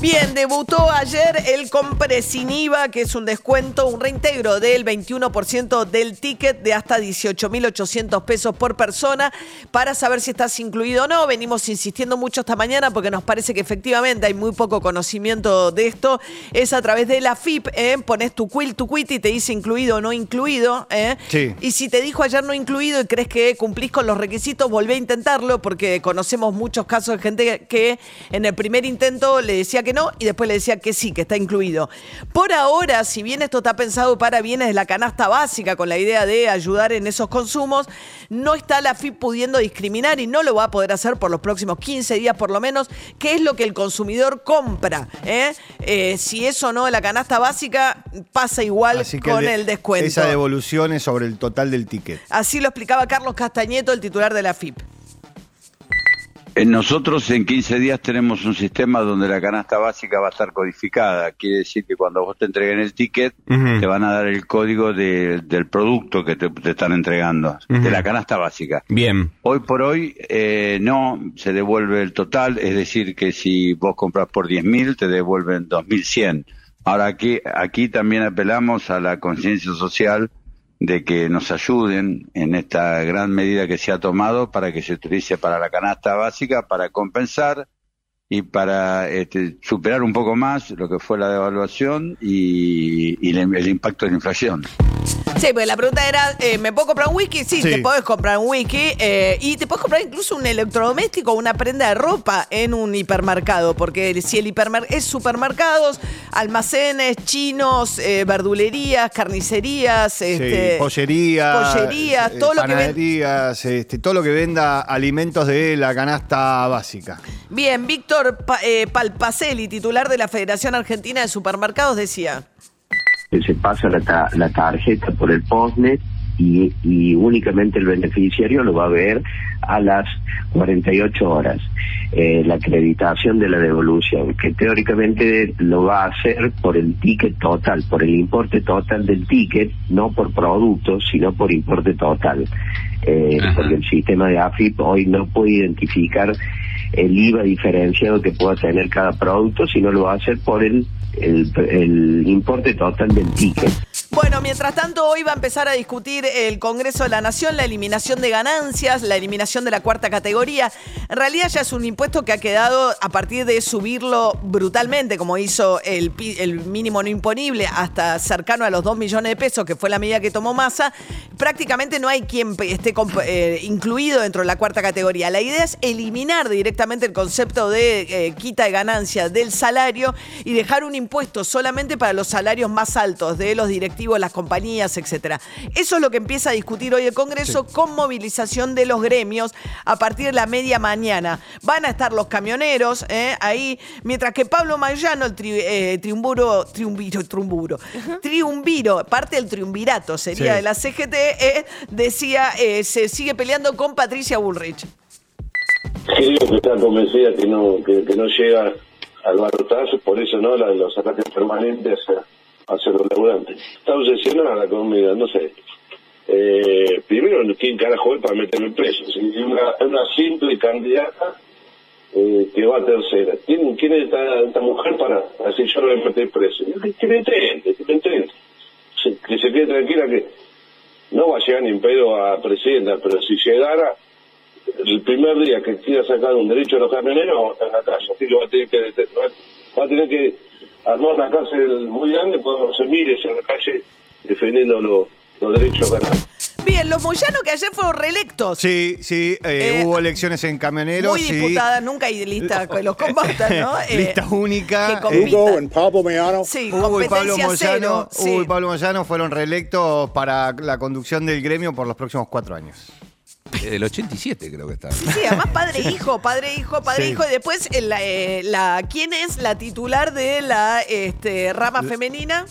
Bien, debutó ayer el Compre sin IVA, que es un descuento, un reintegro del 21% del ticket de hasta 18.800 pesos por persona. Para saber si estás incluido o no, venimos insistiendo mucho esta mañana porque nos parece que efectivamente hay muy poco conocimiento de esto. Es a través de la FIP, ¿eh? pones tu quill, tu quit y te dice incluido o no incluido. ¿eh? Sí. Y si te dijo ayer no incluido y crees que cumplís con los requisitos, volvé a intentarlo porque conocemos muchos casos de gente que en el primer intento le decía que no y después le decía que sí, que está incluido. Por ahora, si bien esto está pensado para bienes de la canasta básica con la idea de ayudar en esos consumos, no está la FIP pudiendo discriminar y no lo va a poder hacer por los próximos 15 días por lo menos, qué es lo que el consumidor compra. ¿eh? Eh, si eso no de la canasta básica, pasa igual Así que con de- el descuento. Esa devolución es sobre el total del ticket. Así lo explicaba Carlos Castañeto, el titular de la FIP. Eh, Nosotros en 15 días tenemos un sistema donde la canasta básica va a estar codificada. Quiere decir que cuando vos te entreguen el ticket, te van a dar el código de- del producto que te, te están entregando, de la canasta básica. Bien. Hoy por hoy eh, no se devuelve el total, es decir, que si vos compras por 10.000 te devuelven 2.100. Ahora aquí, aquí también apelamos a la conciencia social de que nos ayuden en esta gran medida que se ha tomado para que se utilice para la canasta básica, para compensar y para este, superar un poco más lo que fue la devaluación y, y el, impacto de la inflación. Sí, pues la pregunta era, eh, ¿me puedo comprar un whisky? Sí, Sí. te puedes comprar un whisky eh, y te puedes comprar incluso un electrodoméstico, una prenda de ropa en un hipermercado, porque si el hipermercado es supermercados, almacenes, chinos, eh, verdulerías, carnicerías, este, sí, pollerías, pollerías, eh, todo lo que ven- panaderías, este, todo lo que venda alimentos de la canasta básica. Bien, Víctor Pa- eh, Palpacelli, titular de la Federación Argentina de Supermercados, decía. Que se pasa la, ta- la tarjeta por el postnet y, y únicamente el beneficiario lo va a ver a las 48 horas. Eh, la acreditación de la devolución, que teóricamente lo va a hacer por el ticket total, por el importe total del ticket, no por producto, sino por importe total. Eh, porque el sistema de AFIP hoy no puede identificar el IVA diferenciado que pueda tener cada producto, sino lo va a hacer por el, el, el importe total del ticket. Bueno, mientras tanto, hoy va a empezar a discutir el Congreso de la Nación la eliminación de ganancias, la eliminación de la cuarta categoría. En realidad ya es un impuesto que ha quedado a partir de subirlo brutalmente, como hizo el, mínimo no imponible, hasta cercano a los 2 millones de pesos, que fue la medida que tomó Massa. Prácticamente no hay quien esté eh, incluido dentro de la cuarta categoría. La idea es eliminar directamente el concepto de eh, quita de ganancias del salario y dejar un impuesto solamente para los salarios más altos de los directivos, las compañías, etcétera. Eso es lo que empieza a discutir hoy el Congreso con movilización de los gremios a partir de la media mañana. Van a estar los camioneros eh, ahí, mientras que Pablo Mayano, el tri- eh, triunvuro, triunviro, triunvuro, triunviro, parte del triunvirato sería Sí. de la CGT, eh, decía, eh, se sigue peleando con Patricia Bullrich. Creo que está convencida que no que, que no llega al balotaje, por eso no la de los ataques permanentes hacia los laburantes. Está obsesionada conmigo, no sé. Eh, primero, ¿quién carajo es para meterme preso? Es una, simple candidata eh, que va a tercera. ¿Quién, quién es esta, mujer para decir yo no a meter preso? Que, que me intente, que me. Se- Que se quede tranquila que no va a llegar ni pedo a presidenta, pero si llegara, el primer día que quiera sacar un derecho a los camioneros, vamos a estar en la calle. Así que va a tener que, va a tener que armar una cárcel muy grande cuando se mire en la calle defendiendo los, los derechos ganados. Bien, los Moyanos que ayer fueron reelectos. Sí, sí, eh, Eh, hubo elecciones en camioneros. Muy sí. diputada, nunca hay lista que los combatan, ¿no? Eh, Lista única. Hugo and Pablo Mayano. Sí, Hugo y Pablo cero. Moyano, sí. Hugo y Pablo Moyano fueron reelectos para la conducción del gremio por los próximos cuatro años. Del 87 creo que está. Sí, además padre e hijo, padre e hijo, padre e Sí. hijo. Y después, eh, la, eh, la- ¿quién es la titular de la este, rama femenina?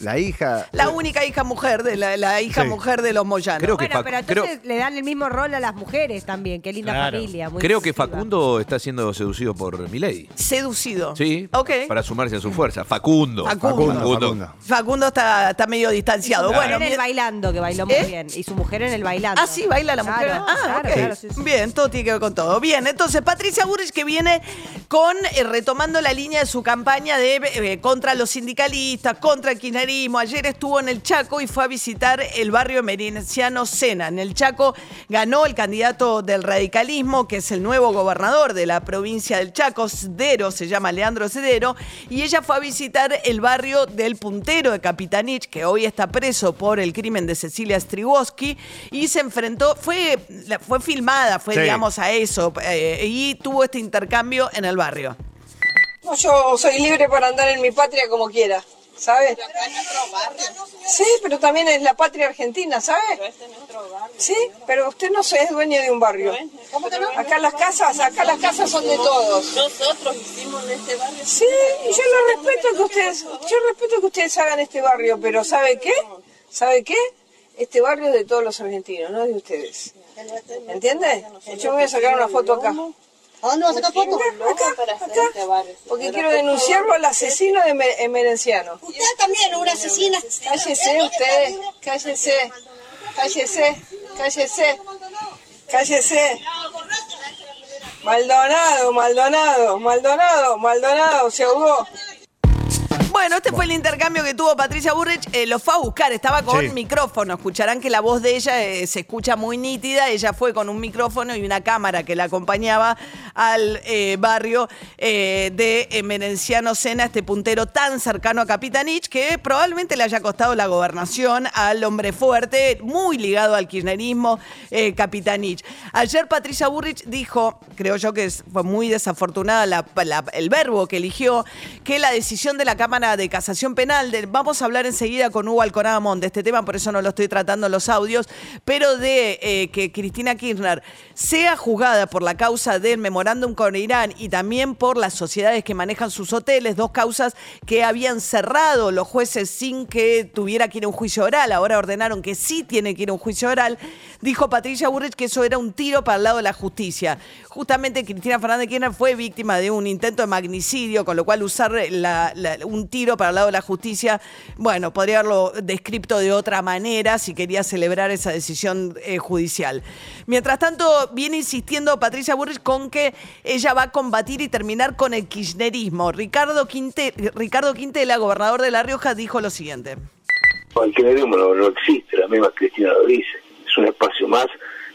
La hija. La única hija mujer, de la, la hija Sí. mujer de los Moyanos. Creo que Bueno, pero entonces le dan el mismo rol a las mujeres también. Qué linda Claro. familia. muy Creo que inclusiva. Facundo está siendo seducido por Milei. Seducido. Sí. Ok. Para sumarse a su fuerza. Facundo. Facundo. Facundo. Facundo está, está medio distanciado. Bueno, Bueno, en el bailando, que bailó muy ¿Eh? bien. Y su mujer en el bailando. Ah, sí, baila la mujer. Ah, claro, ok. claro, sí, sí. Bien, todo tiene que ver con todo. Bien, entonces Patricia Burrich que viene con eh, retomando la línea de su campaña de eh, contra los sindicalistas, contra el kirchnerismo. Ayer estuvo en el Chaco y fue a visitar el barrio Merinciano Sena. En el Chaco ganó el candidato del radicalismo, que es el nuevo gobernador de la provincia del Chaco, Cedero, se llama Leandro Cedero, y ella fue a visitar el barrio del puntero de Capitanich, que hoy está preso por el crimen de Cecilia Strigoski, y se enfrentó, fue, fue filmada, fue Sí. digamos a eso, eh, y tuvo este intercambio en el barrio. No, yo soy libre para andar en mi patria como quiera, ¿sabes? Sí, pero también es la patria argentina, ¿sabes? Sí, pero usted no se es dueño de un barrio. Acá las casas, acá las casas son de todos. Nosotros hicimos en este barrio. Sí, y yo lo respeto que ustedes, yo respeto que ustedes hagan este barrio, pero ¿sabe qué? ¿Sabe qué? Este barrio es de todos los argentinos, no es de ustedes. ¿Entiende? Yo me voy a sacar una foto acá. ¿A dónde vas a sacar fotos? Acá, para hacer acá. este barrio. Porque quiero denunciarlo al asesino de Me- Emerenciano. Usted también, una asesina. Cállese usted, cállese, cállese, cállese, cállese. Maldonado, Maldonado, Maldonado, Maldonado, se ahogó. Bueno, este fue el intercambio que tuvo Patricia Burrich. Eh, lo fue a buscar, estaba con Sí. micrófono. Escucharán que la voz de ella eh, se escucha muy nítida. Ella fue con un micrófono y una cámara que la acompañaba al eh, barrio de Emerenciano Sena, este puntero tan cercano a Capitanich, que probablemente le haya costado la gobernación al hombre fuerte, muy ligado al kirchnerismo, Capitanich. Ayer Patricia Burrich dijo, creo yo que fue muy desafortunada la- la- el verbo que eligió, que la decisión de la Cámara de Casación Penal, vamos a hablar enseguida con Hugo Alconada Mont de este tema, por eso no lo estoy tratando en los audios, pero de eh, que Cristina Kirchner sea juzgada por la causa del memorándum con Irán y también por las sociedades que manejan sus hoteles, dos causas que habían cerrado los jueces sin que tuviera que ir a un juicio oral, ahora ordenaron que sí tiene que ir a un juicio oral, dijo Patricia Burrich que eso era un tiro para el lado de la justicia. Justamente Cristina Fernández Kirchner fue víctima de un intento de magnicidio, con lo cual usar un tiro para el lado de la justicia, bueno, podría haberlo descrito de otra manera si quería celebrar esa decisión eh, judicial. Mientras tanto, viene insistiendo Patricia Burrich con que ella va a combatir y terminar con el kirchnerismo. Ricardo, Quinte- Ricardo Quintela, gobernador de La Rioja, dijo lo siguiente. El kirchnerismo no, existe, la misma Cristina lo dice. Es un espacio más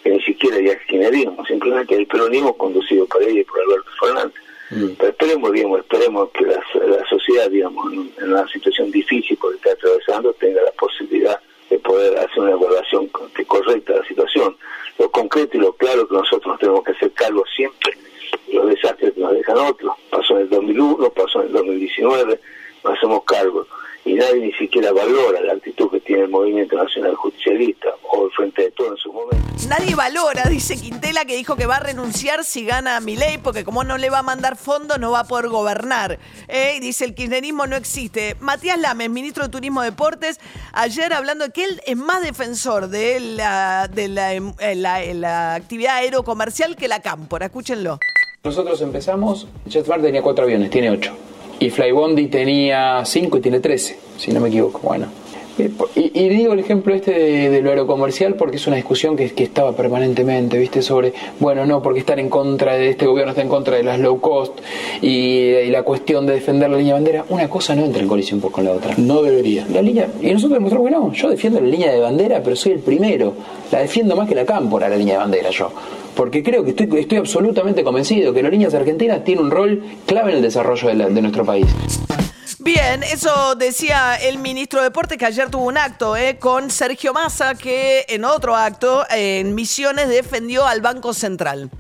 que ni siquiera es kirchnerismo, simplemente el peronismo conducido por ella y por Alberto Fernández. Pero esperemos, digamos, esperemos que la, sociedad, digamos, en, en una situación difícil que está atravesando, tenga la posibilidad de poder hacer una evaluación correcta de la situación. Lo concreto y lo claro que nosotros nos tenemos que hacer cargo siempre los desastres que nos dejan otros. Pasó en el 2001, pasó en el 2019, nos hacemos cargo. Y nadie ni siquiera valora la actitud tiene el Movimiento Nacional Justicialista o el Frente de Todo en su momento. Nadie valora, dice Quintela, que dijo que va a renunciar si gana Milei, porque como no le va a mandar fondos, no va a poder gobernar. Eh, y dice, el kirchnerismo no existe. Matías Lames, ministro de Turismo y Deportes, ayer hablando de que él es más defensor de la, de la, em- eh, la- eh, la actividad aerocomercial que la cámpora. Escúchenlo. Nosotros empezamos, JetSmart tenía cuatro aviones, tiene ocho. Y Flybondi tenía cinco y tiene trece, si no me equivoco. Bueno. Eh, Y, y digo el ejemplo este de, de lo aerocomercial porque es una discusión que, que estaba permanentemente, ¿viste? Sobre, bueno, no, porque estar en contra de este gobierno está en contra de las low cost y, y la cuestión de defender la línea de bandera. Una cosa no entra en colisión pues, con la otra. No debería. La línea, y nosotros demostramos que no. Yo defiendo la línea de bandera, pero soy el primero. La defiendo más que la cámpora, la línea de bandera, yo. Porque creo que estoy, estoy absolutamente convencido que las líneas argentinas tienen un rol clave en el desarrollo de, la- de nuestro país. Bien, eso decía el ministro de Deportes que ayer tuvo un acto eh, con Sergio Massa, que en otro acto en Misiones defendió al Banco Central.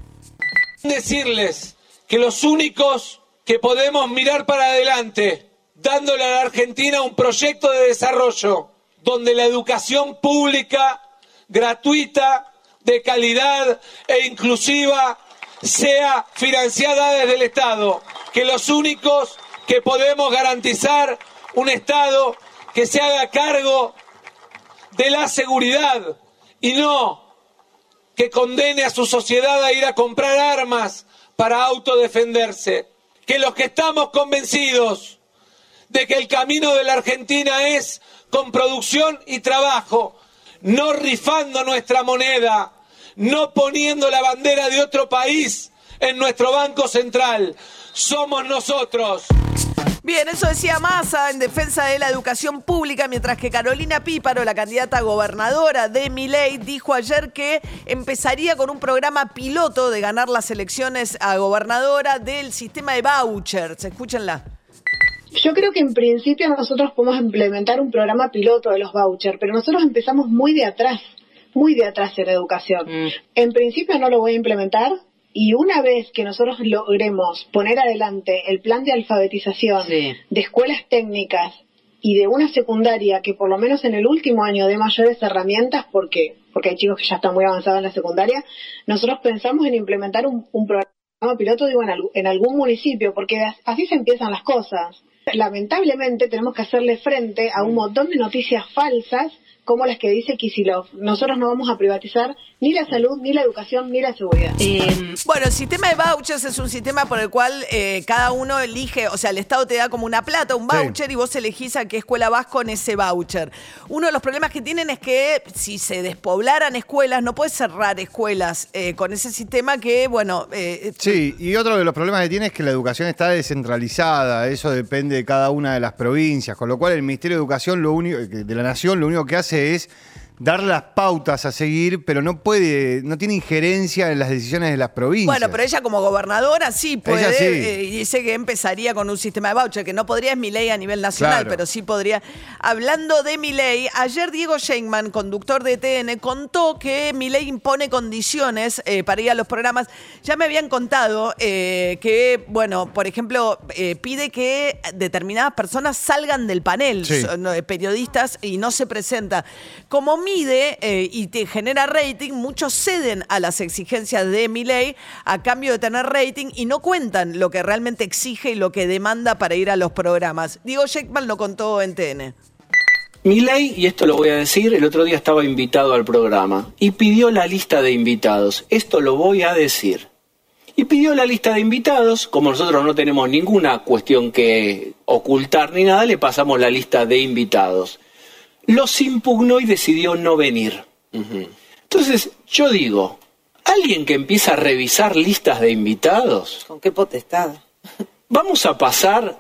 decirles que los únicos que podemos mirar para adelante, dándole a la Argentina un proyecto de desarrollo donde la educación pública, gratuita, de calidad e inclusiva sea financiada desde el Estado, que los únicos que podemos garantizar un Estado que se haga cargo de la seguridad y no que condene a su sociedad a ir a comprar armas para autodefenderse. Que los que estamos convencidos de que el camino de la Argentina es con producción y trabajo, no rifando nuestra moneda, no poniendo la bandera de otro país en nuestro Banco Central. Somos nosotros. Bien, eso decía Massa en defensa de la educación pública, mientras que Carolina Píparo, la candidata a gobernadora de Miley, dijo ayer que empezaría con un programa piloto de ganar las elecciones a gobernadora del sistema de vouchers. Escúchenla. Yo creo que en principio nosotros podemos implementar un programa piloto de los vouchers, pero nosotros empezamos muy de atrás, muy de atrás en educación. En principio no lo voy a implementar y una vez que nosotros logremos poner adelante el plan de alfabetización de escuelas técnicas y de una secundaria que por lo menos en el último año dé mayores herramientas, porque porque hay chicos que ya están muy avanzados en la secundaria, nosotros pensamos en implementar un, un programa piloto digo, en, al- en algún municipio, porque as- así se empiezan las cosas. Lamentablemente tenemos que hacerle frente a un montón de noticias falsas como las que dice Kicillof. Nosotros no vamos a privatizar ni la salud, ni la educación, ni la seguridad. Bueno, el sistema de vouchers es un sistema por el cual eh, cada uno elige, o sea, el Estado te da como una plata, un voucher, y vos elegís a qué escuela vas con ese voucher. Uno de los problemas que tienen es que si se despoblaran escuelas, no puedes cerrar escuelas eh, con ese sistema que, bueno, eh, Sí, y otro de los problemas que tiene es que la educación está descentralizada, eso depende de cada una de las provincias, con lo cual el Ministerio de Educación lo único, de la Nación lo único que hace es dar las pautas a seguir, pero no puede, no tiene injerencia en las decisiones de las provincias. Bueno, pero ella como gobernadora sí puede, Ella sí. eh, y dice que empezaría con un sistema de voucher, que no podría es mi ley a nivel nacional, Claro. pero sí podría. Hablando de mi ley, ayer Diego Sheinman, conductor de TN, contó que mi ley impone condiciones eh, para ir a los programas. Ya me habían contado eh, que, bueno, por ejemplo, pide que determinadas personas salgan del panel, Sí. son, periodistas, y no se presenta. Como mide eh, y te genera rating, muchos ceden a las exigencias de Milei a cambio de tener rating y no cuentan lo que realmente exige y lo que demanda para ir a los programas. Diego Sheckman lo contó en TN. Milei, y esto lo voy a decir, el otro día estaba invitado al programa y pidió la lista de invitados. Esto lo voy a decir. Y pidió la lista de invitados, como nosotros no tenemos ninguna cuestión que ocultar ni nada, le pasamos la lista de invitados. Los impugnó y decidió no venir. Entonces, yo digo, alguien que empieza a revisar listas de invitados. ¿Con qué potestad? Vamos a pasar,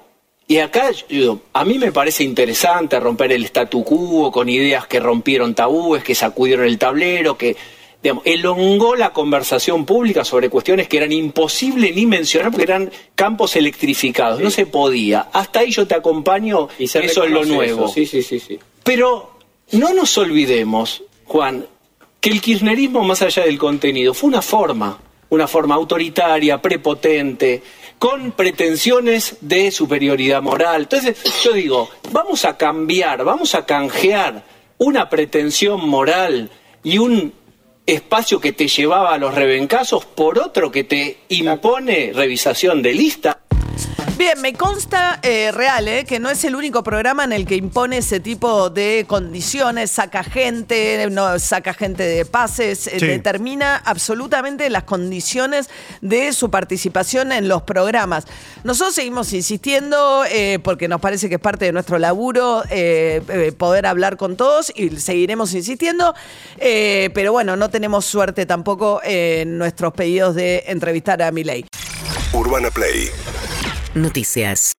y acá yo a mí me parece interesante romper el statu quo con ideas que rompieron tabúes, que sacudieron el tablero, que digamos, elongó la conversación pública sobre cuestiones que eran imposible ni mencionar porque eran campos electrificados, no se podía. Hasta ahí yo te acompaño, eso es lo nuevo. eso, sí, sí, sí, sí. Pero no nos olvidemos, Juan, que el kirchnerismo, más allá del contenido, fue una forma, una forma autoritaria, prepotente, con pretensiones de superioridad moral. Entonces, yo digo, vamos a cambiar, vamos a canjear una pretensión moral y un espacio que te llevaba a los rebencazos por otro que te impone revisación de lista. Bien, me consta eh, real, eh, que no es el único programa en el que impone ese tipo de condiciones, saca gente, no saca gente de pases, eh, Sí. determina absolutamente las condiciones de su participación en los programas. Nosotros seguimos insistiendo eh, porque nos parece que es parte de nuestro laburo poder hablar con todos y seguiremos insistiendo, eh, pero bueno, no tenemos suerte tampoco en nuestros pedidos de entrevistar a Milei. Urbana Play Noticias.